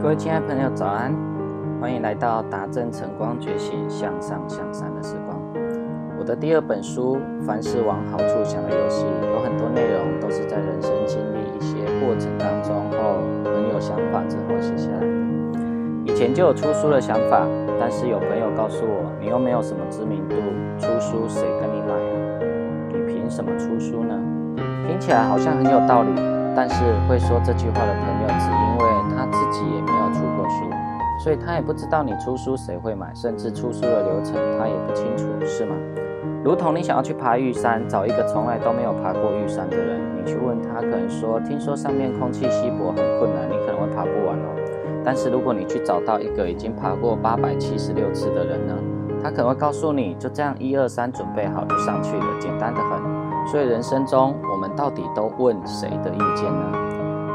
各位亲爱朋友，早安！欢迎来到达正晨光觉醒向上向善的时光。我的第二本书《凡事往好处想的游戏》，有很多内容都是在人生经历一些过程当中后很有想法之后写下来的。以前就有出书的想法，但是有朋友告诉我，你又没有什么知名度，出书谁跟你买啊？你凭什么出书呢？听起来好像很有道理，但是会说这句话的朋友，只因所以他也不知道你出书谁会买，甚至出书的流程他也不清楚，是吗？如同你想要去爬玉山，找一个从来都没有爬过玉山的人，你去问他，可能说听说上面空气稀薄很困难，你可能会爬不完哦。但是如果你去找到一个已经爬过八百七十六次的人呢，他可能会告诉你，就这样一二三准备好就上去了，简单的很。所以人生中，我们到底都问谁的意见呢？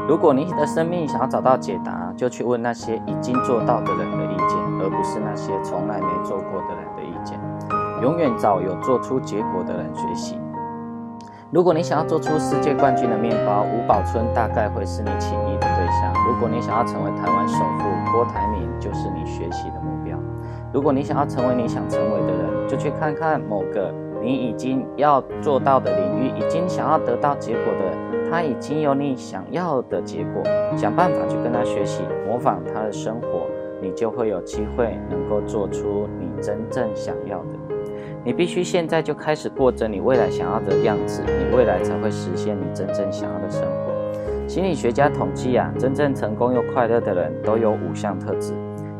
如果你的生命想要找到解答，就去问那些已经做到的人的意见，而不是那些从来没做过的人的意见。永远找有做出结果的人学习。如果你想要做出世界冠军的面包，吴宝春大概会是你请益的对象；如果你想要成为台湾首富，郭台铭就是你学习的目标。如果你想要成为你想成为的人，就去看看某个。你已经要做到的领域，已经想要得到结果的，他已经有你想要的结果，想办法去跟他学习，模仿他的生活，你就会有机会能够做出你真正想要的。你必须现在就开始过着你未来想要的样子，你未来才会实现你真正想要的生活。心理学家统计啊，真正成功又快乐的人都有五项特质：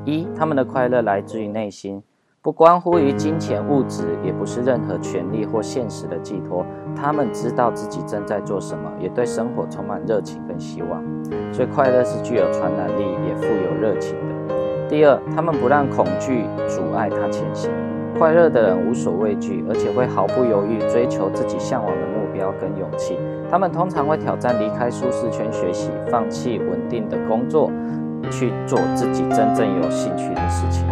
一，他们的快乐来自于内心。不关乎于金钱物质，也不是任何权利或现实的寄托。他们知道自己正在做什么，也对生活充满热情跟希望。所以快乐是具有传染力，也富有热情的。第二，他们不让恐惧阻碍他前行。快乐的人无所畏惧，而且会毫不犹豫追求自己向往的目标跟勇气。他们通常会挑战离开舒适圈学习，放弃稳定的工作，去做自己真正有兴趣的事情。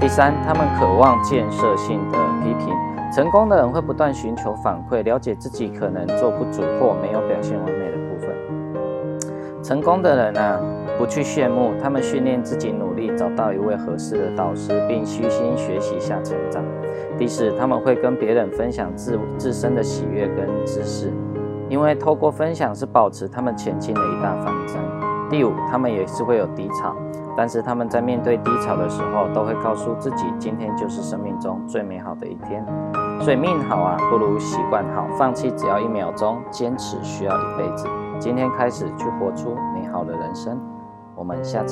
第三，他们渴望建设性的批评。成功的人会不断寻求反馈，了解自己可能做不足或没有表现完美的部分。成功的人呢，不去羡慕，他们训练自己努力找到一位合适的导师，并虚心学习下成长。第四，他们会跟别人分享自自身的喜悦跟知识，因为透过分享是保持他们前进的一大方针。第五，他们也是会有低潮。但是他们在面对低潮的时候，都会告诉自己，今天就是生命中最美好的一天。所以命好啊，不如习惯好。放弃只要一秒钟，坚持需要一辈子。今天开始去活出美好的人生。我们下次。